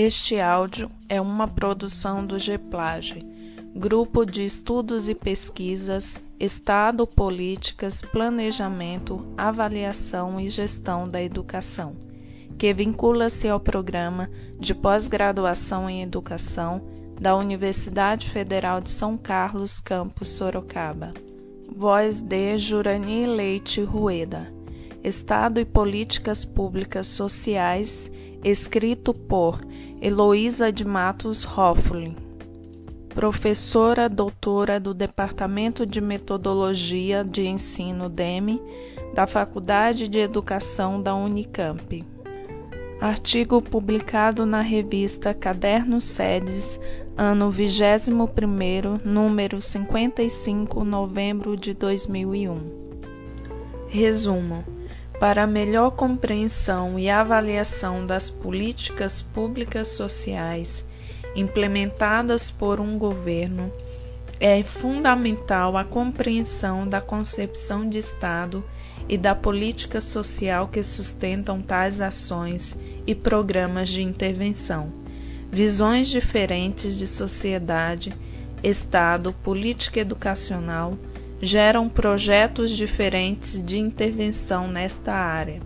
Este áudio é uma produção do GEPLAGE, Grupo de Estudos e Pesquisas, Estado, Políticas, Planejamento, Avaliação e Gestão da Educação, que vincula-se ao programa de pós-graduação em Educação da Universidade Federal de São Carlos, campus Sorocaba. Voz de Jurani Leite Rueda. Estado e Políticas Públicas Sociais, escrito por Heloísa de Matos Hoffling, professora doutora do Departamento de Metodologia de Ensino DEME da Faculdade de Educação da Unicamp. Artigo publicado na revista Cadernos Sedes, ano 21º, número 55, novembro de 2001. Resumo para melhor compreensão e avaliação das políticas públicas sociais implementadas por um governo, é fundamental a compreensão da concepção de Estado e da política social que sustentam tais ações e programas de intervenção. Visões diferentes de sociedade, Estado, política educacional, geram projetos diferentes de intervenção nesta área.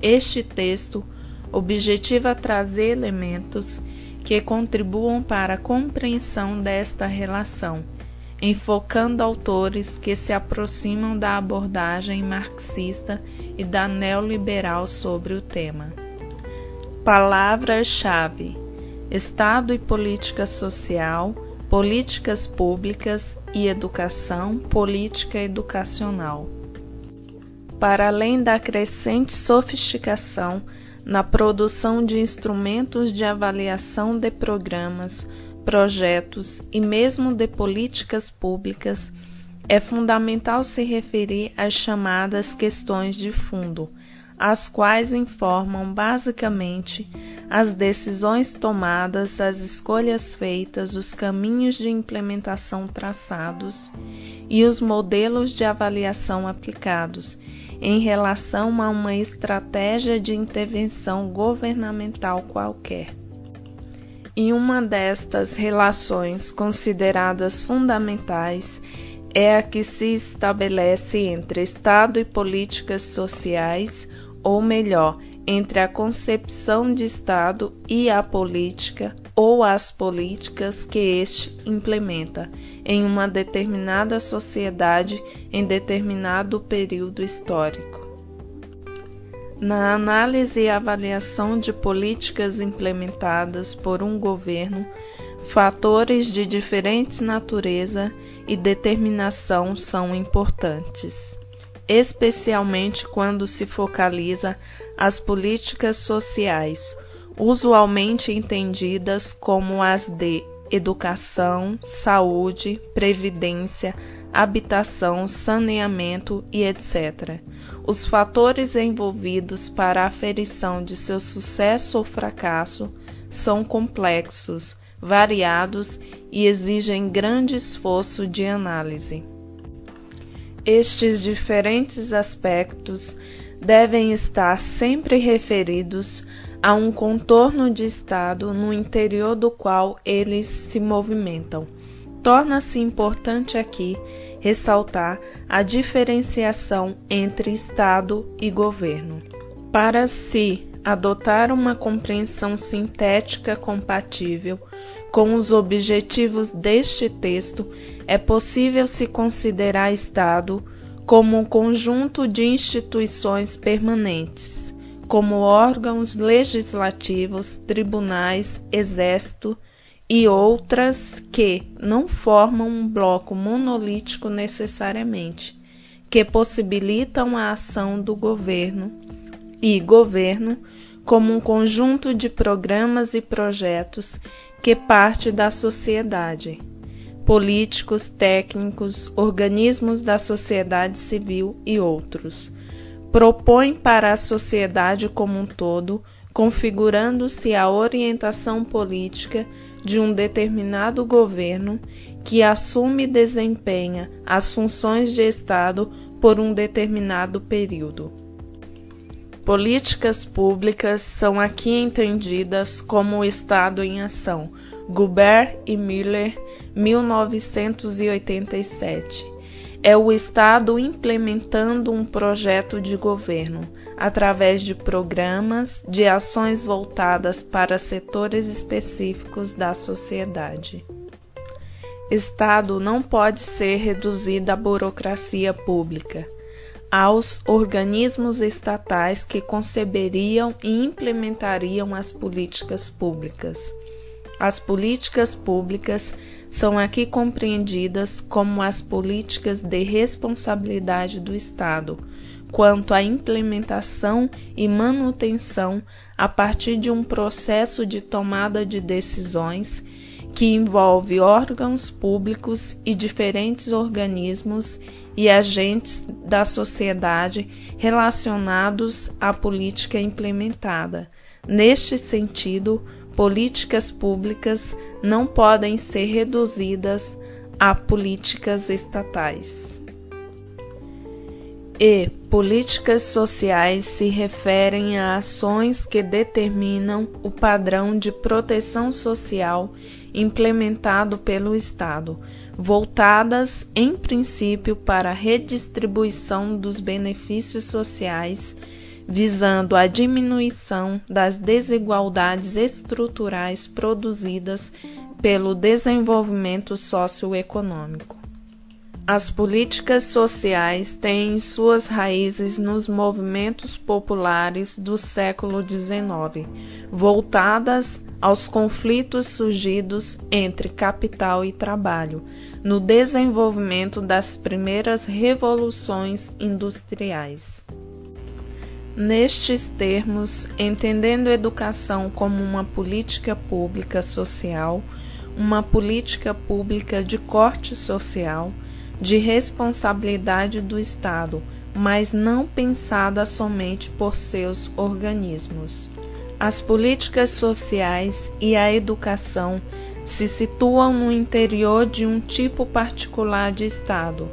Este texto objetiva trazer elementos que contribuam para a compreensão desta relação, enfocando autores que se aproximam da abordagem marxista e da neoliberal sobre o tema. Palavras-chave: Estado e política social, políticas públicas e educação, política educacional. Para além da crescente sofisticação na produção de instrumentos de avaliação de programas, projetos e mesmo de políticas públicas, é fundamental se referir às chamadas questões de fundo, as quais informam basicamente as decisões tomadas, as escolhas feitas, os caminhos de implementação traçados e os modelos de avaliação aplicados em relação a uma estratégia de intervenção governamental qualquer. E uma destas relações consideradas fundamentais é a que se estabelece entre Estado e políticas sociais, ou melhor, entre a concepção de Estado e a política ou as políticas que este implementa em uma determinada sociedade em determinado período histórico. Na análise e avaliação de políticas implementadas por um governo, fatores de diferentes natureza e determinação são importantes, especialmente quando se focaliza as políticas sociais, usualmente entendidas como as de educação, saúde, previdência, habitação, saneamento e etc. Os fatores envolvidos para a aferição de seu sucesso ou fracasso são complexos, variados e exigem grande esforço de análise. Estes diferentes aspectos devem estar sempre referidos a um contorno de estado no interior do qual eles se movimentam. Torna-se importante aqui ressaltar a diferenciação entre Estado e governo. Para se adotar uma compreensão sintética compatível com os objetivos deste texto, é possível se considerar Estado como um conjunto de instituições permanentes, como órgãos legislativos, tribunais, exército e outras que não formam um bloco monolítico necessariamente, que possibilitam a ação do governo e governo como um conjunto de programas e projetos que parte da sociedade políticos, técnicos, organismos da sociedade civil e outros. Propõe para a sociedade como um todo, configurando-se a orientação política de um determinado governo que assume e desempenha as funções de Estado por um determinado período. Políticas públicas são aqui entendidas como o Estado em ação. Gubert e Miller, 1987. É o Estado implementando um projeto de governo através de programas, de ações voltadas para setores específicos da sociedade. Estado não pode ser reduzido à burocracia pública aos organismos estatais que conceberiam e implementariam as políticas públicas. As políticas públicas são aqui compreendidas como as políticas de responsabilidade do Estado quanto à implementação e manutenção a partir de um processo de tomada de decisões que envolve órgãos públicos e diferentes organismos e agentes da sociedade relacionados à política implementada. Neste sentido, políticas públicas não podem ser reduzidas a políticas estatais. E políticas sociais se referem a ações que determinam o padrão de proteção social implementado pelo Estado, voltadas em princípio para a redistribuição dos benefícios sociais, visando a diminuição das desigualdades estruturais produzidas pelo desenvolvimento socioeconômico. As políticas sociais têm suas raízes nos movimentos populares do século XIX, voltadas aos conflitos surgidos entre capital e trabalho, no desenvolvimento das primeiras revoluções industriais. Nestes termos, entendendo educação como uma política pública social, uma política pública de corte social, de responsabilidade do Estado, mas não pensada somente por seus organismos. As políticas sociais e a educação se situam no interior de um tipo particular de Estado.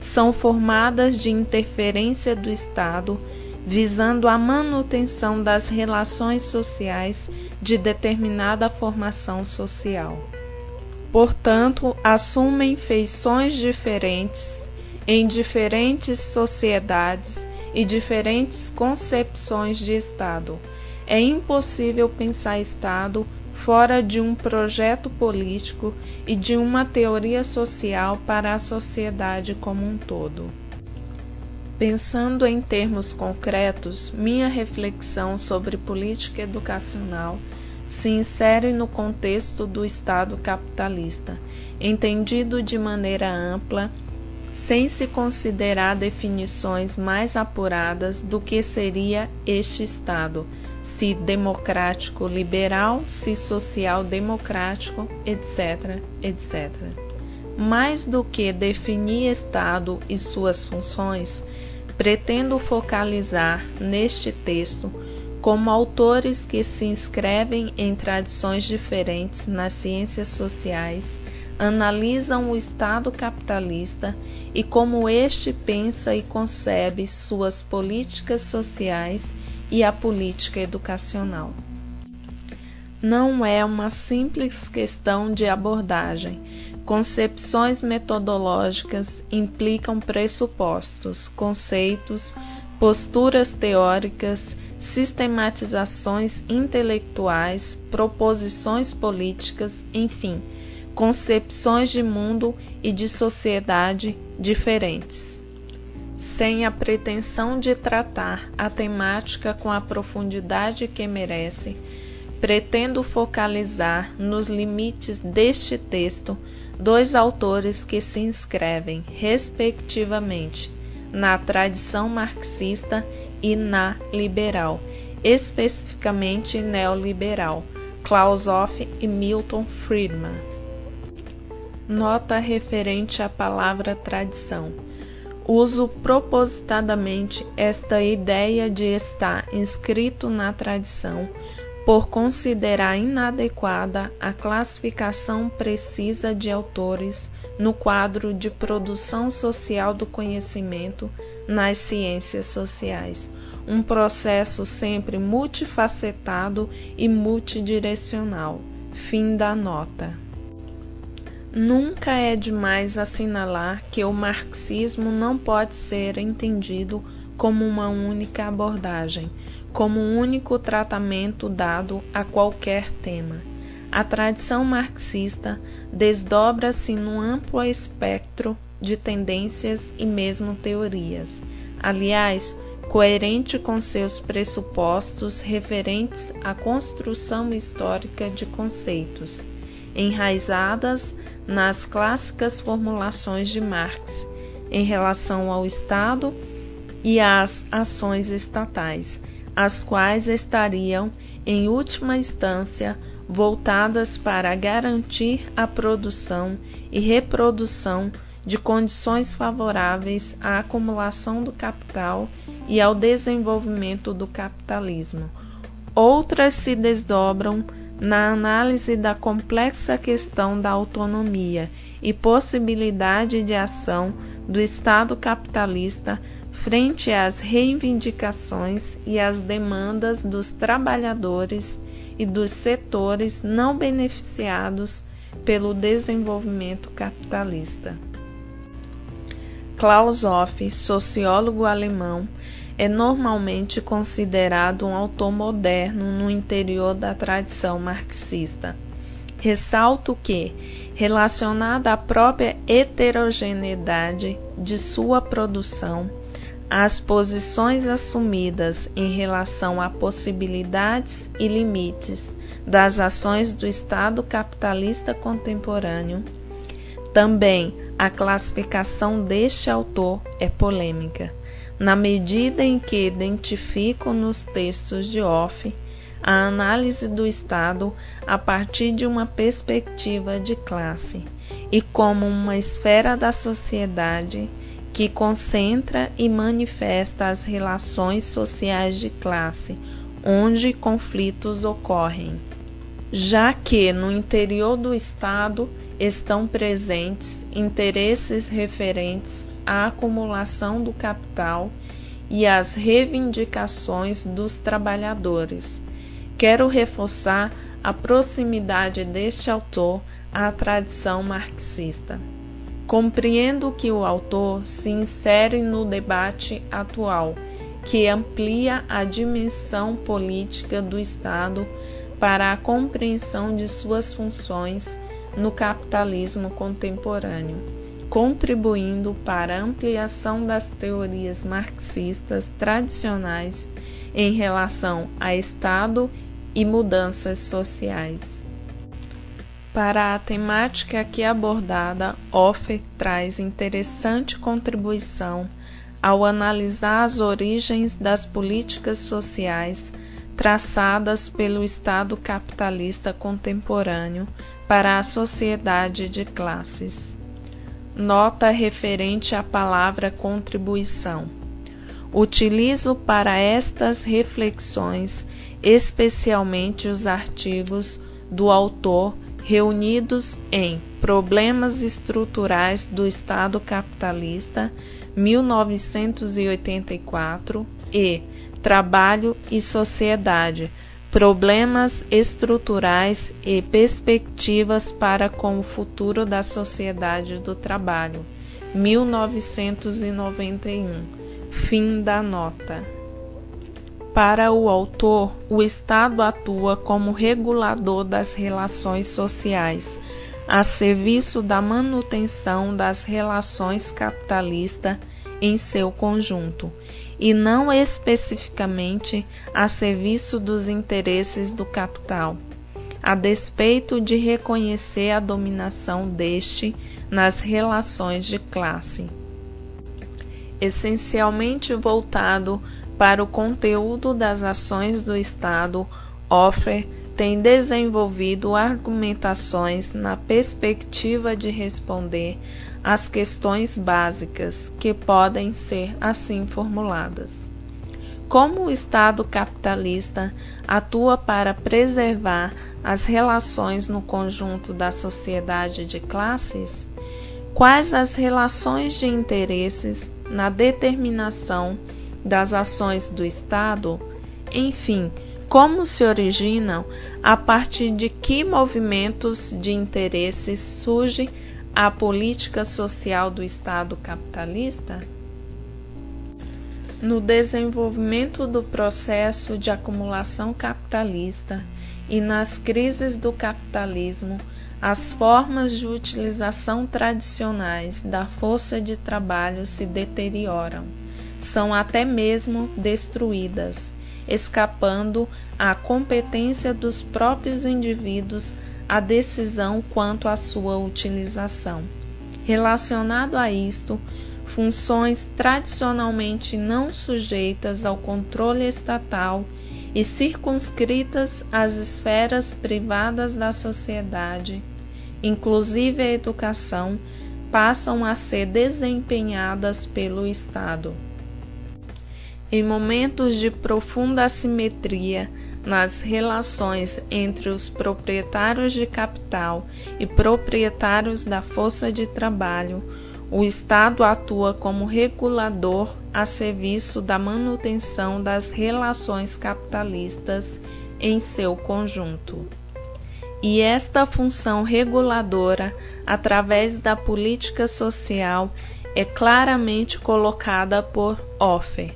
São formadas de interferência do Estado visando a manutenção das relações sociais de determinada formação social portanto, assumem feições diferentes em diferentes sociedades e diferentes concepções de Estado. É impossível pensar Estado fora de um projeto político e de uma teoria social para a sociedade como um todo. Pensando em termos concretos, minha reflexão sobre política educacional se insere no contexto do Estado capitalista, entendido de maneira ampla, sem se considerar definições mais apuradas do que seria este Estado, se democrático liberal, se social democrático, etc., etc. Mais do que definir Estado e suas funções, pretendo focalizar neste texto como autores que se inscrevem em tradições diferentes nas ciências sociais, analisam o Estado capitalista e como este pensa e concebe suas políticas sociais e a política educacional. Não é uma simples questão de abordagem. Concepções metodológicas implicam pressupostos, conceitos, posturas teóricas sistematizações intelectuais, proposições políticas, enfim, concepções de mundo e de sociedade diferentes. Sem a pretensão de tratar a temática com a profundidade que merece, pretendo focalizar nos limites deste texto dois autores que se inscrevem, respectivamente, na tradição marxista e na liberal, especificamente neoliberal, Klaus Hoff e Milton Friedman. Nota referente à palavra tradição. Uso propositadamente esta ideia de estar inscrito na tradição por considerar inadequada a classificação precisa de autores no quadro de produção social do conhecimento nas ciências sociais, um processo sempre multifacetado e multidirecional. Fim da nota. Nunca é demais assinalar que o marxismo não pode ser entendido como uma única abordagem, como um único tratamento dado a qualquer tema. A tradição marxista desdobra-se num amplo espectro de tendências e mesmo teorias. Aliás, coerente com seus pressupostos referentes à construção histórica de conceitos, enraizadas nas clássicas formulações de Marx em relação ao Estado e às ações estatais, as quais estariam, em última instância, voltadas para garantir a produção e reprodução de condições favoráveis à acumulação do capital e ao desenvolvimento do capitalismo. Outras se desdobram na análise da complexa questão da autonomia e possibilidade de ação do Estado capitalista frente às reivindicações e às demandas dos trabalhadores e dos setores não beneficiados pelo desenvolvimento capitalista. Klaus Hoff, sociólogo alemão, é normalmente considerado um autor moderno no interior da tradição marxista. Ressalto que, relacionada à própria heterogeneidade de sua produção, as posições assumidas em relação a possibilidades e limites das ações do Estado capitalista contemporâneo, também a classificação deste autor é polêmica, na medida em que identifico nos textos de Off a análise do Estado a partir de uma perspectiva de classe e como uma esfera da sociedade que concentra e manifesta as relações sociais de classe, onde conflitos ocorrem, já que no interior do Estado estão presentes interesses referentes à acumulação do capital e às reivindicações dos trabalhadores. Quero reforçar a proximidade deste autor à tradição marxista. Compreendo que o autor se insere no debate atual, que amplia a dimensão política do Estado para a compreensão de suas funções no capitalismo contemporâneo, contribuindo para a ampliação das teorias marxistas tradicionais em relação a Estado e mudanças sociais. Para a temática aqui abordada, Offer traz interessante contribuição ao analisar as origens das políticas sociais traçadas pelo Estado capitalista contemporâneo para a sociedade de classes. Nota referente à palavra contribuição. Utilizo para estas reflexões especialmente os artigos do autor reunidos em Problemas Estruturais do Estado Capitalista, 1984, e Trabalho e Sociedade, problemas estruturais e perspectivas para com o futuro da sociedade do trabalho. 1991. Fim da nota. Para o autor, o Estado atua como regulador das relações sociais, a serviço da manutenção das relações capitalistas em seu conjunto e não especificamente a serviço dos interesses do capital, a despeito de reconhecer a dominação deste nas relações de classe. Essencialmente voltado para o conteúdo das ações do Estado, Offer tem desenvolvido argumentações na perspectiva de responder as questões básicas que podem ser assim formuladas. Como o Estado capitalista atua para preservar as relações no conjunto da sociedade de classes? Quais as relações de interesses na determinação das ações do Estado? Enfim, como se originam, a partir de que movimentos de interesses surge a política social do Estado capitalista? No desenvolvimento do processo de acumulação capitalista e nas crises do capitalismo, as formas de utilização tradicionais da força de trabalho se deterioram, são até mesmo destruídas, escapando à competência dos próprios indivíduos a decisão quanto à sua utilização. Relacionado a isto, funções tradicionalmente não sujeitas ao controle estatal e circunscritas às esferas privadas da sociedade inclusive a educação, passam a ser desempenhadas pelo Estado. Em momentos de profunda assimetria nas relações entre os proprietários de capital e proprietários da força de trabalho, o Estado atua como regulador a serviço da manutenção das relações capitalistas em seu conjunto e esta função reguladora, através da política social, é claramente colocada por Offer.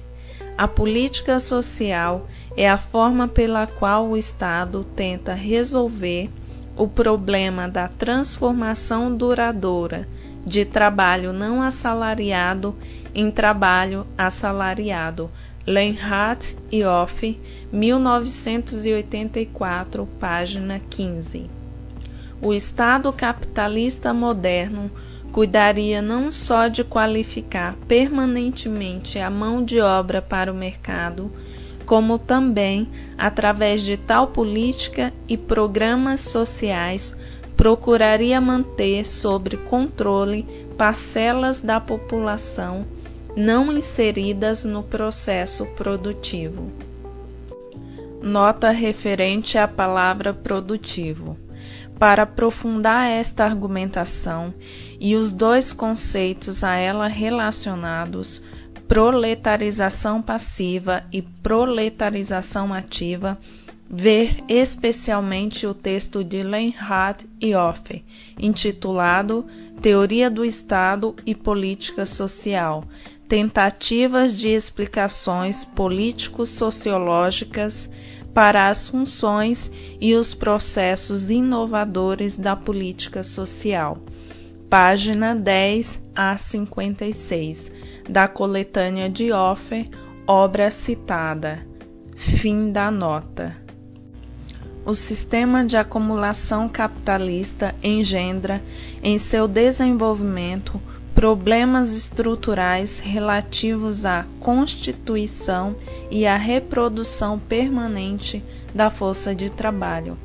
A política social é a forma pela qual o Estado tenta resolver o problema da transformação duradoura de trabalho não assalariado em trabalho assalariado Lenhardt e Off, 1984, página 15. O Estado capitalista moderno cuidaria não só de qualificar permanentemente a mão de obra para o mercado, como também, através de tal política e programas sociais, procuraria manter sob controle parcelas da população não inseridas no processo produtivo. Nota referente à palavra produtivo. Para aprofundar esta argumentação e os dois conceitos a ela relacionados, proletarização passiva e proletarização ativa, ver especialmente o texto de Lenhardt e Offe, intitulado Teoria do Estado e Política Social, tentativas de explicações político-sociológicas para as funções e os processos inovadores da política social. Página 10 a 56 da coletânea de Offer, obra citada. Fim da nota. O sistema de acumulação capitalista engendra, em seu desenvolvimento, problemas estruturais relativos à constituição e à reprodução permanente da força de trabalho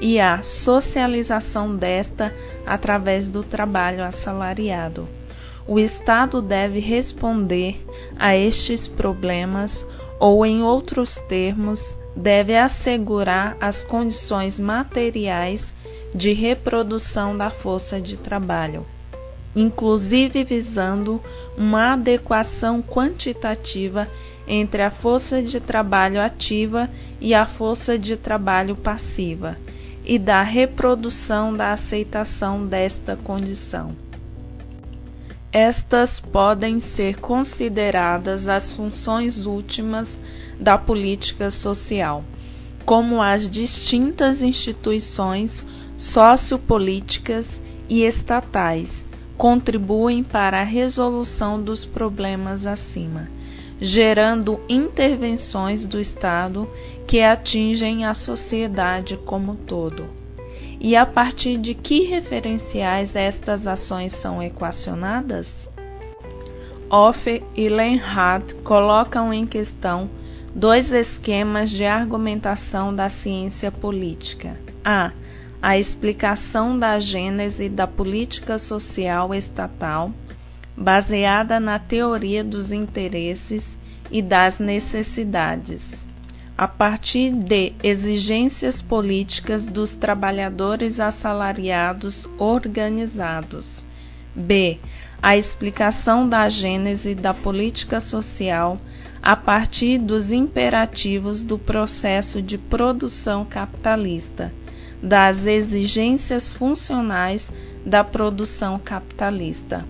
e à socialização desta através do trabalho assalariado. O Estado deve responder a estes problemas ou, em outros termos, deve assegurar as condições materiais de reprodução da força de trabalho inclusive visando uma adequação quantitativa entre a força de trabalho ativa e a força de trabalho passiva, e da reprodução da aceitação desta condição. Estas podem ser consideradas as funções últimas da política social, como as distintas instituições sociopolíticas e estatais contribuem para a resolução dos problemas acima, gerando intervenções do Estado que atingem a sociedade como todo. E a partir de que referenciais estas ações são equacionadas? Offer e Lenhardt colocam em questão dois esquemas de argumentação da ciência política. A a explicação da gênese da política social estatal, baseada na teoria dos interesses e das necessidades, a partir de exigências políticas dos trabalhadores assalariados organizados. B. A explicação da gênese da política social a partir dos imperativos do processo de produção capitalista, das exigências funcionais da produção capitalista.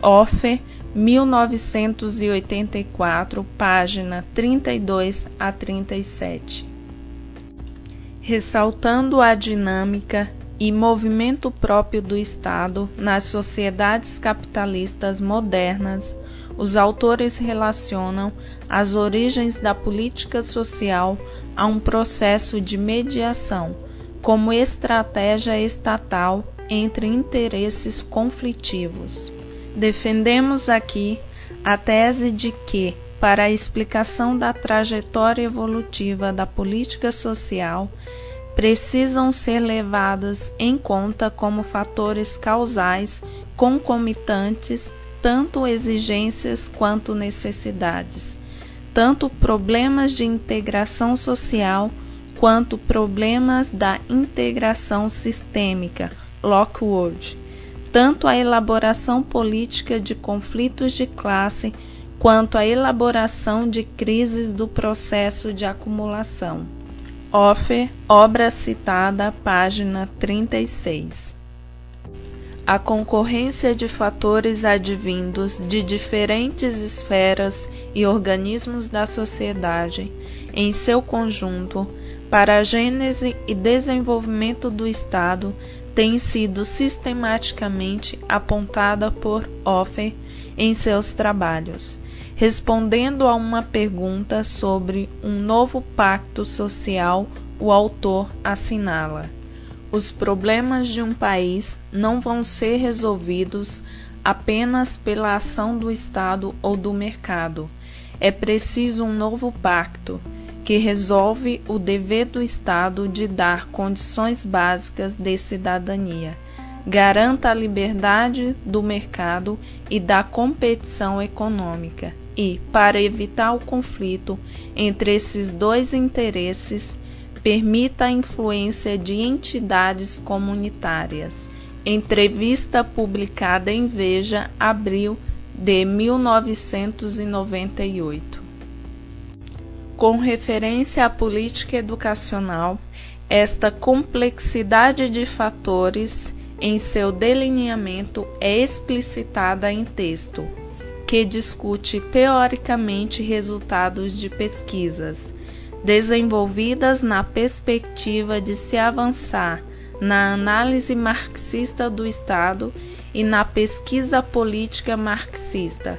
Offer, 1984, página 32 a 37. Ressaltando a dinâmica e movimento próprio do Estado nas sociedades capitalistas modernas, os autores relacionam as origens da política social a um processo de mediação, como estratégia estatal entre interesses conflitivos. Defendemos aqui a tese de que, para a explicação da trajetória evolutiva da política social, precisam ser levadas em conta como fatores causais concomitantes tanto exigências quanto necessidades, tanto problemas de integração social quanto problemas da integração sistêmica, Lockwood, tanto a elaboração política de conflitos de classe quanto a elaboração de crises do processo de acumulação. Offer, obra citada, página 36 a concorrência de fatores advindos de diferentes esferas e organismos da sociedade, em seu conjunto, para a gênese e desenvolvimento do Estado, tem sido sistematicamente apontada por Offer em seus trabalhos, respondendo a uma pergunta sobre um novo pacto social, o autor assinala. Os problemas de um país não vão ser resolvidos apenas pela ação do Estado ou do mercado. É preciso um novo pacto que resolve o dever do Estado de dar condições básicas de cidadania, garanta a liberdade do mercado e da competição econômica e, para evitar o conflito entre esses dois interesses, permita a influência de entidades comunitárias. Entrevista publicada em Veja, abril de 1998. Com referência à política educacional, esta complexidade de fatores em seu delineamento é explicitada em texto, que discute teoricamente resultados de pesquisas desenvolvidas na perspectiva de se avançar na análise marxista do Estado e na pesquisa política marxista,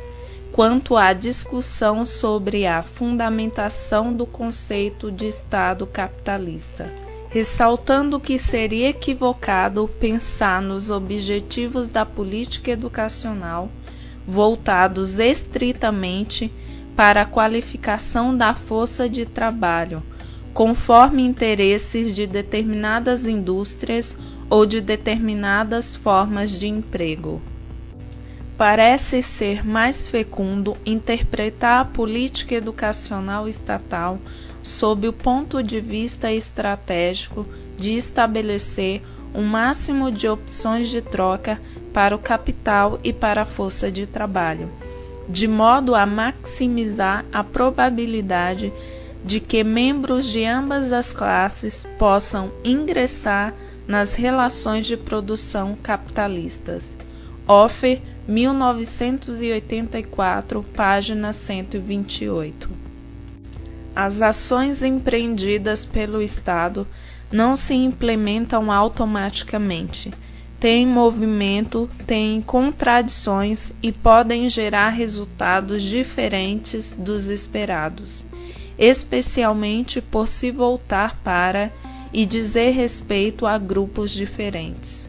quanto à discussão sobre a fundamentação do conceito de Estado capitalista, ressaltando que seria equivocado pensar nos objetivos da política educacional voltados estritamente para a qualificação da força de trabalho, conforme interesses de determinadas indústrias ou de determinadas formas de emprego. Parece ser mais fecundo interpretar a política educacional estatal sob o ponto de vista estratégico de estabelecer um máximo de opções de troca para o capital e para a força de trabalho de modo a maximizar a probabilidade de que membros de ambas as classes possam ingressar nas relações de produção capitalistas. Offer, 1984, página 128. As ações empreendidas pelo Estado não se implementam automaticamente têm movimento, têm contradições e podem gerar resultados diferentes dos esperados, especialmente por se voltar para e dizer respeito a grupos diferentes.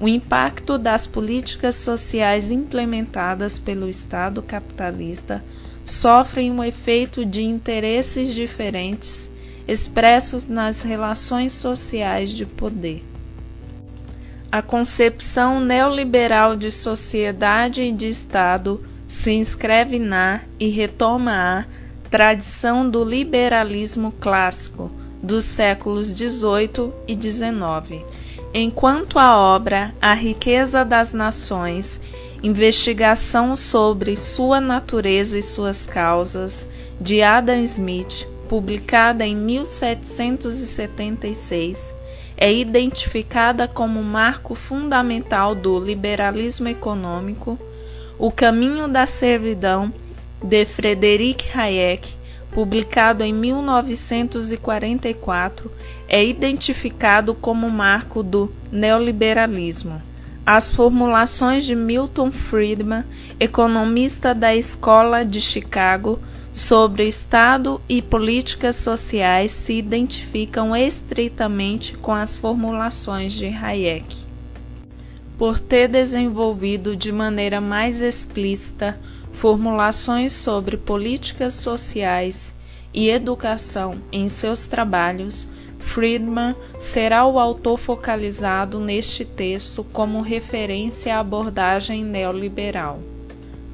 O impacto das políticas sociais implementadas pelo Estado capitalista sofre um efeito de interesses diferentes expressos nas relações sociais de poder. A concepção neoliberal de sociedade e de Estado se inscreve na e retoma a tradição do liberalismo clássico dos séculos XVIII e XIX. Enquanto a obra A Riqueza das Nações, investigação sobre sua natureza e suas causas, de Adam Smith, publicada em 1776, é identificada como marco fundamental do liberalismo econômico. O Caminho da Servidão, de Frederic Hayek, publicado em 1944, é identificado como marco do neoliberalismo. As formulações de Milton Friedman, economista da Escola de Chicago, sobre Estado e políticas sociais se identificam estritamente com as formulações de Hayek. Por ter desenvolvido de maneira mais explícita formulações sobre políticas sociais e educação em seus trabalhos, Friedman será o autor focalizado neste texto como referência à abordagem neoliberal.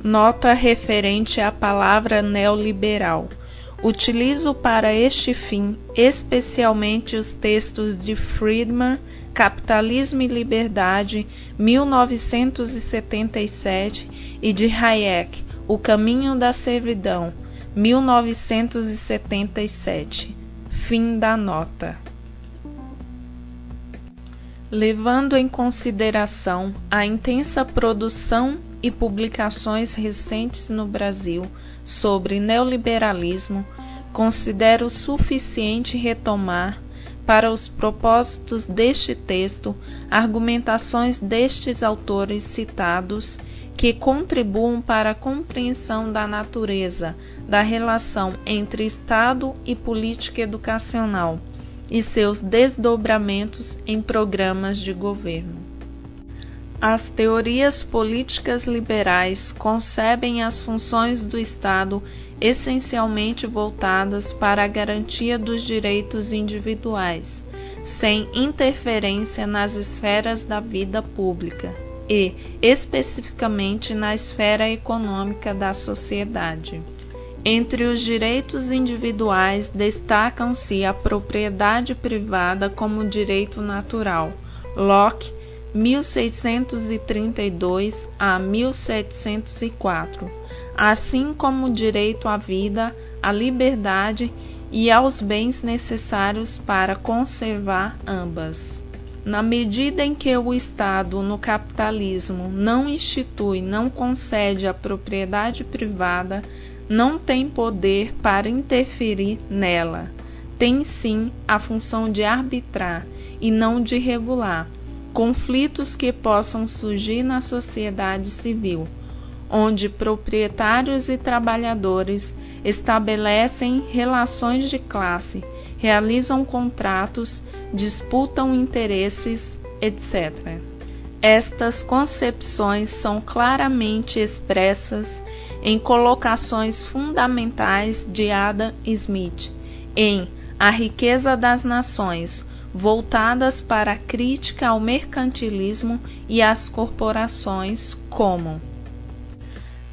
Nota referente à palavra neoliberal. Utilizo para este fim especialmente os textos de Friedman, Capitalismo e Liberdade, 1977, e de Hayek, O Caminho da Servidão, 1977. Fim da nota. Levando em consideração a intensa produção e publicações recentes no Brasil sobre neoliberalismo, considero suficiente retomar, para os propósitos deste texto, argumentações destes autores citados que contribuam para a compreensão da natureza da relação entre Estado e política educacional e seus desdobramentos em programas de governo. As teorias políticas liberais concebem as funções do Estado essencialmente voltadas para a garantia dos direitos individuais, sem interferência nas esferas da vida pública e, especificamente, na esfera econômica da sociedade. Entre os direitos individuais destacam-se a propriedade privada como direito natural. Locke 1632 a 1704, assim como o direito à vida, à liberdade e aos bens necessários para conservar ambas. Na medida em que o Estado no capitalismo não institui, não concede a propriedade privada, não tem poder para interferir nela. Tem sim a função de arbitrar e não de regular conflitos que possam surgir na sociedade civil, onde proprietários e trabalhadores estabelecem relações de classe, realizam contratos, disputam interesses, etc. Estas concepções são claramente expressas em colocações fundamentais de Adam Smith em A Riqueza das Nações, voltadas para a crítica ao mercantilismo e às corporações, como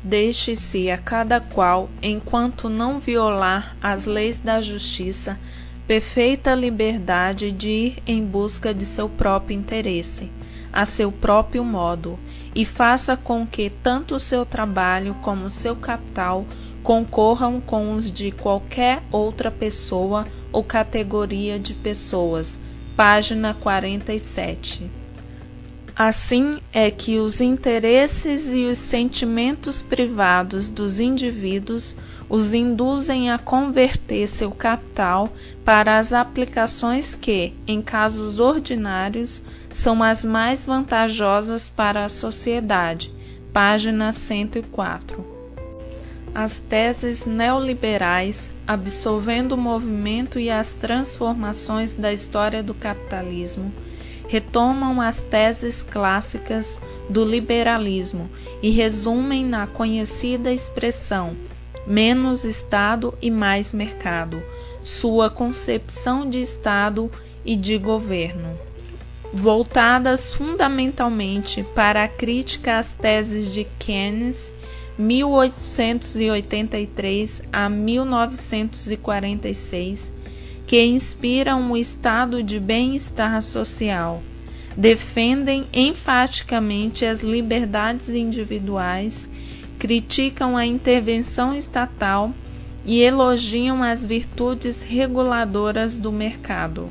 Deixe-se a cada qual, enquanto não violar as leis da justiça, perfeita liberdade de ir em busca de seu próprio interesse, a seu próprio modo, e faça com que tanto o seu trabalho como o seu capital concorram com os de qualquer outra pessoa ou categoria de pessoas, página 47. Assim é que os interesses e os sentimentos privados dos indivíduos os induzem a converter seu capital para as aplicações que, em casos ordinários, são as mais vantajosas para a sociedade. Página 104. As teses neoliberais absolvendo o movimento e as transformações da história do capitalismo, retomam as teses clássicas do liberalismo e resumem na conhecida expressão menos Estado e mais mercado, sua concepção de Estado e de governo. Voltadas fundamentalmente para a crítica às teses de Keynes 1883 a 1946, que inspiram o estado de bem-estar social, defendem enfaticamente as liberdades individuais, criticam a intervenção estatal e elogiam as virtudes reguladoras do mercado.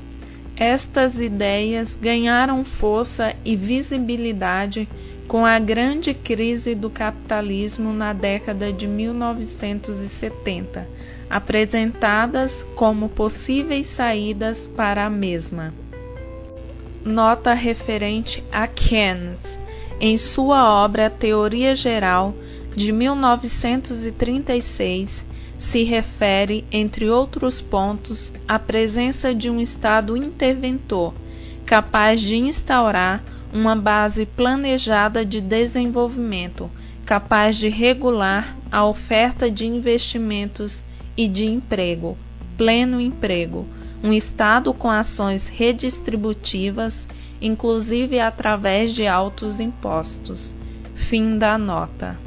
Estas ideias ganharam força e visibilidade com a grande crise do capitalismo na década de 1970, apresentadas como possíveis saídas para a mesma. Nota referente a Keynes, em sua obra Teoria Geral de 1936, se refere, entre outros pontos, à presença de um Estado interventor capaz de instaurar uma base planejada de desenvolvimento, capaz de regular a oferta de investimentos e de emprego, pleno emprego, um Estado com ações redistributivas, inclusive através de altos impostos. Fim da nota.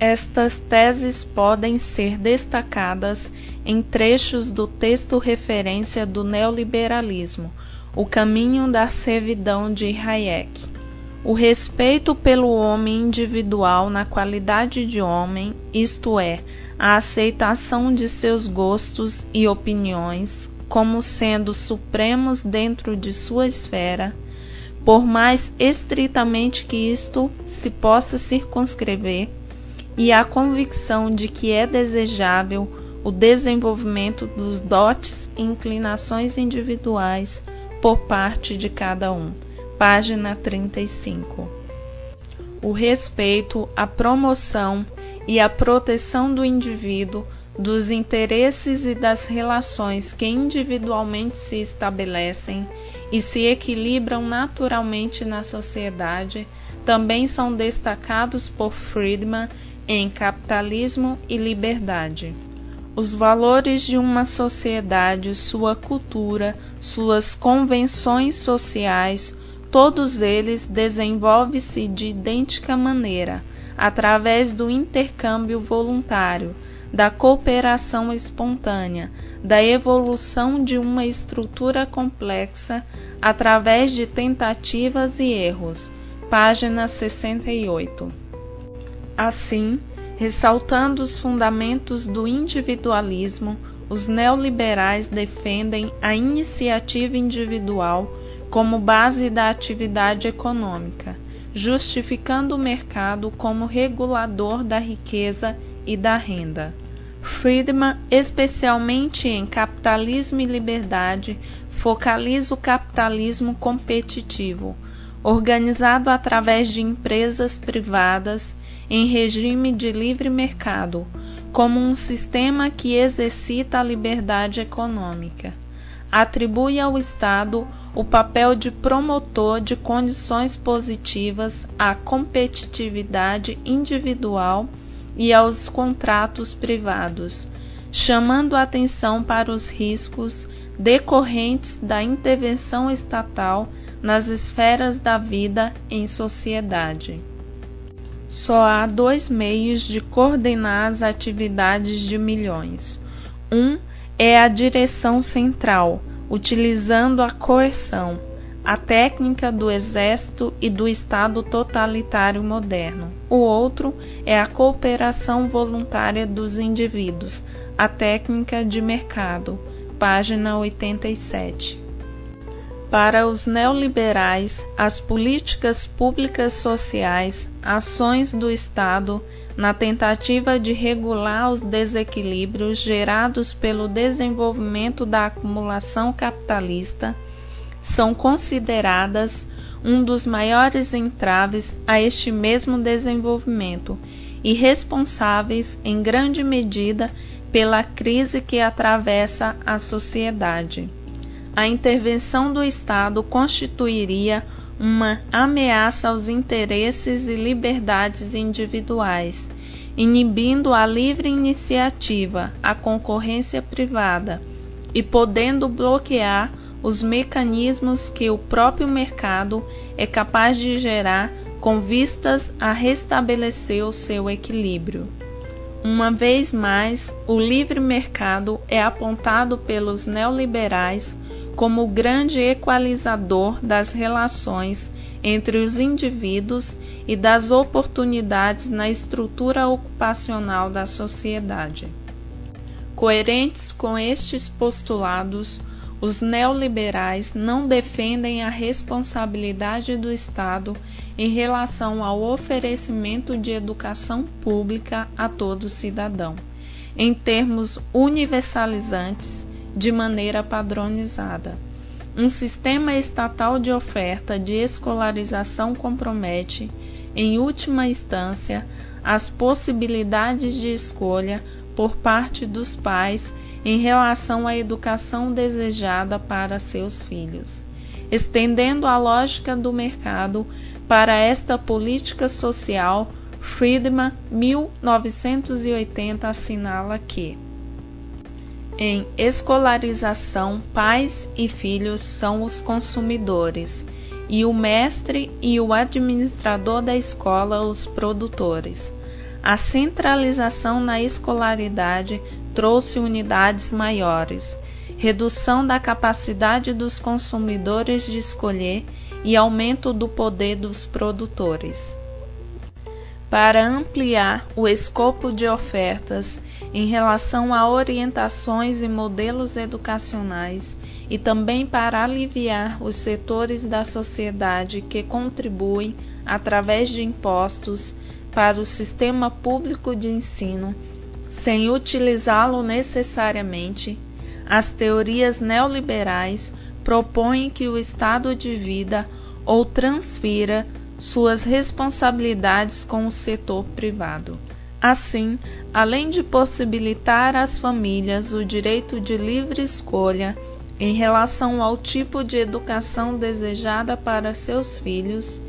Estas teses podem ser destacadas em trechos do texto referência do neoliberalismo, O caminho da servidão de Hayek. O respeito pelo homem individual na qualidade de homem, isto é, a aceitação de seus gostos e opiniões como sendo supremos dentro de sua esfera, por mais estritamente que isto se possa circunscrever, e a convicção de que é desejável o desenvolvimento dos dotes e inclinações individuais por parte de cada um. Página 35. O respeito, a promoção e a proteção do indivíduo, dos interesses e das relações que individualmente se estabelecem e se equilibram naturalmente na sociedade, também são destacados por Friedman em Capitalismo e Liberdade. Os valores de uma sociedade, sua cultura, suas convenções sociais, todos eles desenvolvem-se de idêntica maneira, através do intercâmbio voluntário, da cooperação espontânea, da evolução de uma estrutura complexa através de tentativas e erros. Página 68. Assim, ressaltando os fundamentos do individualismo, os neoliberais defendem a iniciativa individual como base da atividade econômica, justificando o mercado como regulador da riqueza e da renda. Friedman, especialmente em Capitalismo e Liberdade, focaliza o capitalismo competitivo, organizado através de empresas privadas em regime de livre mercado, como um sistema que exercita a liberdade econômica. Atribui ao Estado o papel de promotor de condições positivas à competitividade individual e aos contratos privados, chamando atenção para os riscos decorrentes da intervenção estatal nas esferas da vida em sociedade. Só há dois meios de coordenar as atividades de milhões. Um é a direção central, utilizando a coerção, a técnica do exército e do Estado totalitário moderno. O outro é a cooperação voluntária dos indivíduos, a técnica de mercado. Página 87. Para os neoliberais, as políticas públicas sociais, ações do Estado na tentativa de regular os desequilíbrios gerados pelo desenvolvimento da acumulação capitalista, são consideradas um dos maiores entraves a este mesmo desenvolvimento e responsáveis, em grande medida, pela crise que atravessa a sociedade a intervenção do Estado constituiria uma ameaça aos interesses e liberdades individuais, inibindo a livre iniciativa, a concorrência privada e podendo bloquear os mecanismos que o próprio mercado é capaz de gerar com vistas a restabelecer o seu equilíbrio. Uma vez mais, o livre mercado é apontado pelos neoliberais como o grande equalizador das relações entre os indivíduos e das oportunidades na estrutura ocupacional da sociedade. Coerentes com estes postulados, os neoliberais não defendem a responsabilidade do Estado em relação ao oferecimento de educação pública a todo cidadão, em termos universalizantes, de maneira padronizada. Um sistema estatal de oferta de escolarização compromete, em última instância, as possibilidades de escolha por parte dos pais em relação à educação desejada para seus filhos, estendendo a lógica do mercado para esta política social. Friedman, 1980, assinala que em escolarização, pais e filhos são os consumidores e o mestre e o administrador da escola os produtores. A centralização na escolaridade trouxe unidades maiores, redução da capacidade dos consumidores de escolher e aumento do poder dos produtores. Para ampliar o escopo de ofertas em relação a orientações e modelos educacionais e também para aliviar os setores da sociedade que contribuem através de impostos para o sistema público de ensino sem utilizá-lo necessariamente, as teorias neoliberais propõem que o Estado divida ou transfira suas responsabilidades com o setor privado. Assim, além de possibilitar às famílias o direito de livre escolha em relação ao tipo de educação desejada para seus filhos,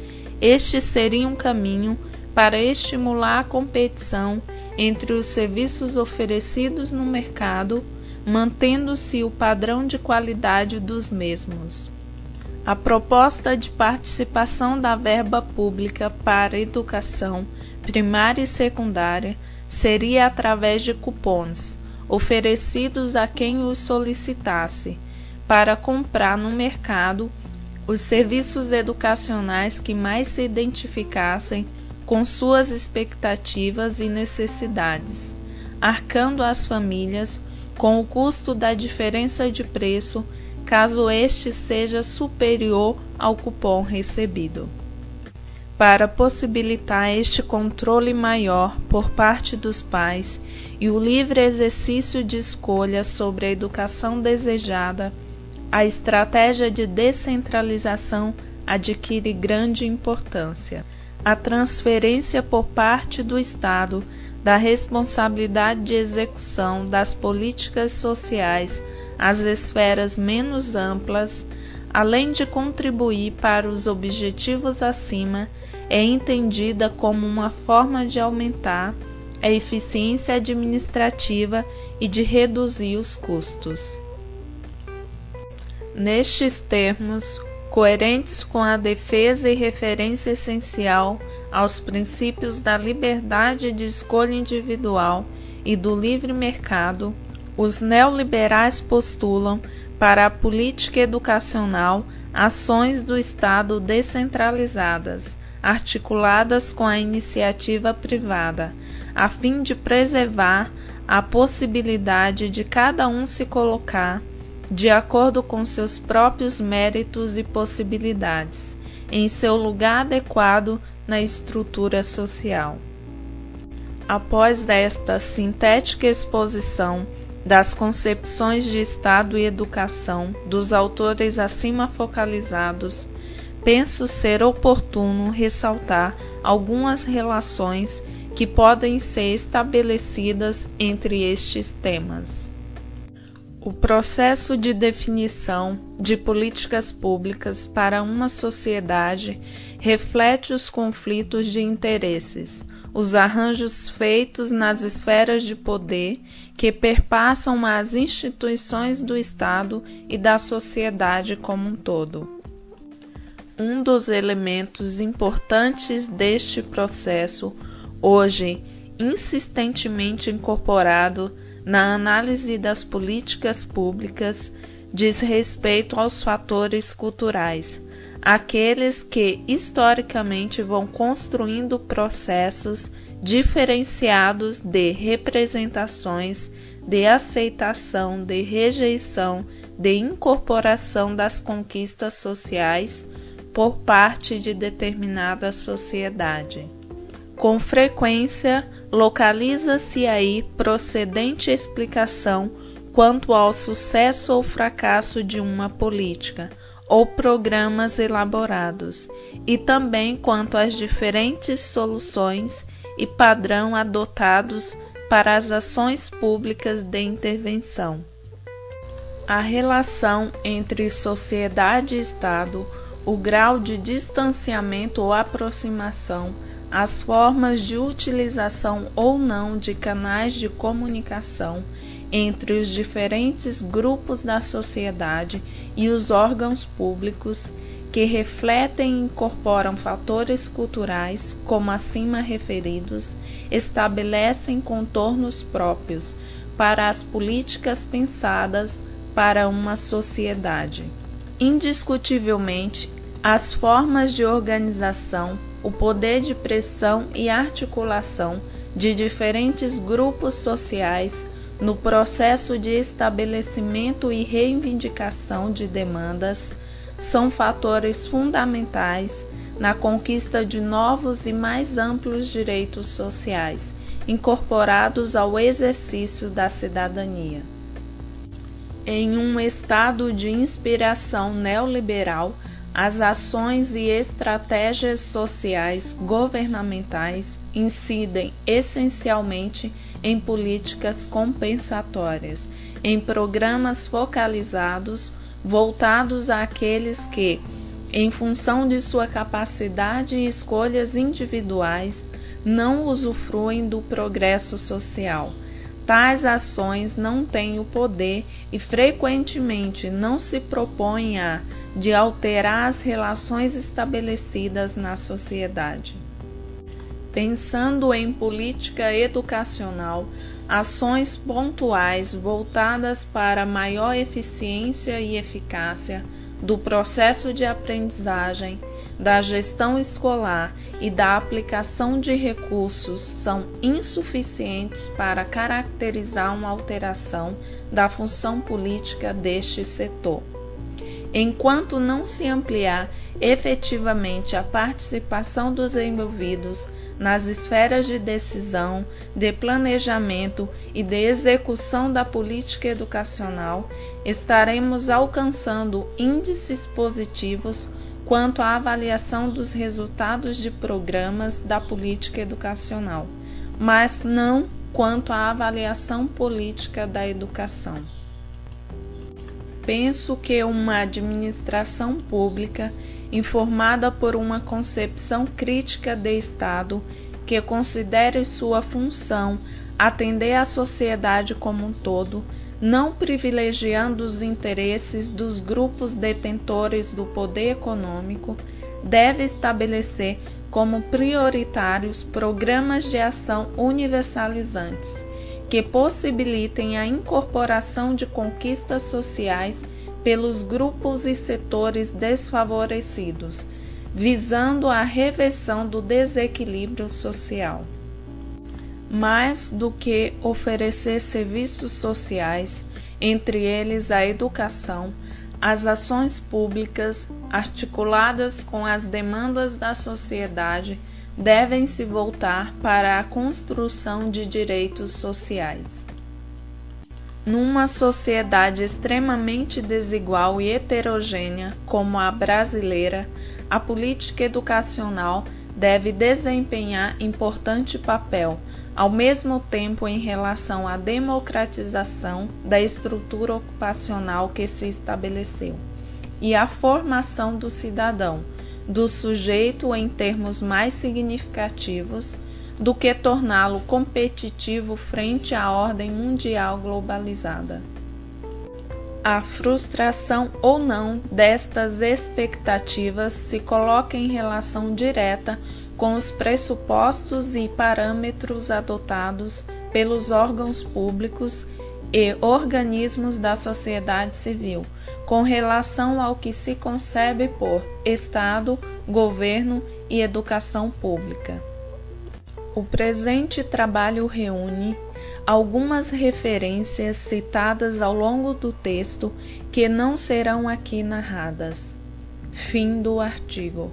este seria um caminho para estimular a competição entre os serviços oferecidos no mercado, mantendo-se o padrão de qualidade dos mesmos. A proposta de participação da verba pública para educação primária e secundária seria através de cupons oferecidos a quem os solicitasse para comprar no mercado os serviços educacionais que mais se identificassem com suas expectativas e necessidades, arcando as famílias com o custo da diferença de preço caso este seja superior ao cupom recebido. Para possibilitar este controle maior por parte dos pais e o livre exercício de escolha sobre a educação desejada, a estratégia de descentralização adquire grande importância a transferência por parte do Estado da responsabilidade de execução das políticas sociais às esferas menos amplas, além de contribuir para os objetivos acima, é entendida como uma forma de aumentar a eficiência administrativa e de reduzir os custos. Nestes termos, coerentes com a defesa e referência essencial aos princípios da liberdade de escolha individual e do livre mercado, os neoliberais postulam para a política educacional ações do Estado descentralizadas, articuladas com a iniciativa privada, a fim de preservar a possibilidade de cada um se colocar de acordo com seus próprios méritos e possibilidades, em seu lugar adequado na estrutura social. Após esta sintética exposição das concepções de Estado e educação dos autores acima focalizados, penso ser oportuno ressaltar algumas relações que podem ser estabelecidas entre estes temas. O processo de definição de políticas públicas para uma sociedade reflete os conflitos de interesses, os arranjos feitos nas esferas de poder que perpassam as instituições do Estado e da sociedade como um todo. Um dos elementos importantes deste processo, hoje insistentemente incorporado na análise das políticas públicas diz respeito aos fatores culturais, aqueles que historicamente vão construindo processos diferenciados de representações de aceitação, de rejeição, de incorporação das conquistas sociais por parte de determinada sociedade. Com frequência, localiza-se aí procedente explicação quanto ao sucesso ou fracasso de uma política ou programas elaborados, e também quanto às diferentes soluções e padrão adotados para as ações públicas de intervenção. A relação entre sociedade e Estado, o grau de distanciamento ou aproximação, as formas de utilização ou não de canais de comunicação entre os diferentes grupos da sociedade e os órgãos públicos que refletem e incorporam fatores culturais, como acima referidos, estabelecem contornos próprios para as políticas pensadas para uma sociedade. Indiscutivelmente, as formas de organização, o poder de pressão e articulação de diferentes grupos sociais no processo de estabelecimento e reivindicação de demandas são fatores fundamentais na conquista de novos e mais amplos direitos sociais incorporados ao exercício da cidadania. Em um estado de inspiração neoliberal, as ações e estratégias sociais governamentais incidem essencialmente em políticas compensatórias, em programas focalizados voltados àqueles que, em função de sua capacidade e escolhas individuais, não usufruem do progresso social. Tais ações não têm o poder e frequentemente não se propõem a de alterar as relações estabelecidas na sociedade. Pensando em política educacional, ações pontuais voltadas para maior eficiência e eficácia do processo de aprendizagem, da gestão escolar e da aplicação de recursos são insuficientes para caracterizar uma alteração da função política deste setor. Enquanto não se ampliar efetivamente a participação dos envolvidos nas esferas de decisão, de planejamento e de execução da política educacional, estaremos alcançando índices positivos quanto à avaliação dos resultados de programas da política educacional, mas não quanto à avaliação política da educação. Penso que uma administração pública informada por uma concepção crítica de Estado que considere sua função atender à sociedade como um todo, não privilegiando os interesses dos grupos detentores do poder econômico, deve estabelecer como prioritários programas de ação universalizantes que possibilitem a incorporação de conquistas sociais pelos grupos e setores desfavorecidos, visando a reversão do desequilíbrio social. Mais do que oferecer serviços sociais, entre eles a educação, as ações públicas articuladas com as demandas da sociedade devem se voltar para a construção de direitos sociais. Numa sociedade extremamente desigual e heterogênea como a brasileira, a política educacional deve desempenhar importante papel, ao mesmo tempo em relação à democratização da estrutura ocupacional que se estabeleceu e à formação do cidadão, do sujeito em termos mais significativos do que torná-lo competitivo frente à ordem mundial globalizada. A frustração ou não destas expectativas se coloca em relação direta com os pressupostos e parâmetros adotados pelos órgãos públicos e organismos da sociedade civil, com relação ao que se concebe por Estado, governo e educação pública. O presente trabalho reúne algumas referências citadas ao longo do texto que não serão aqui narradas. Fim do artigo.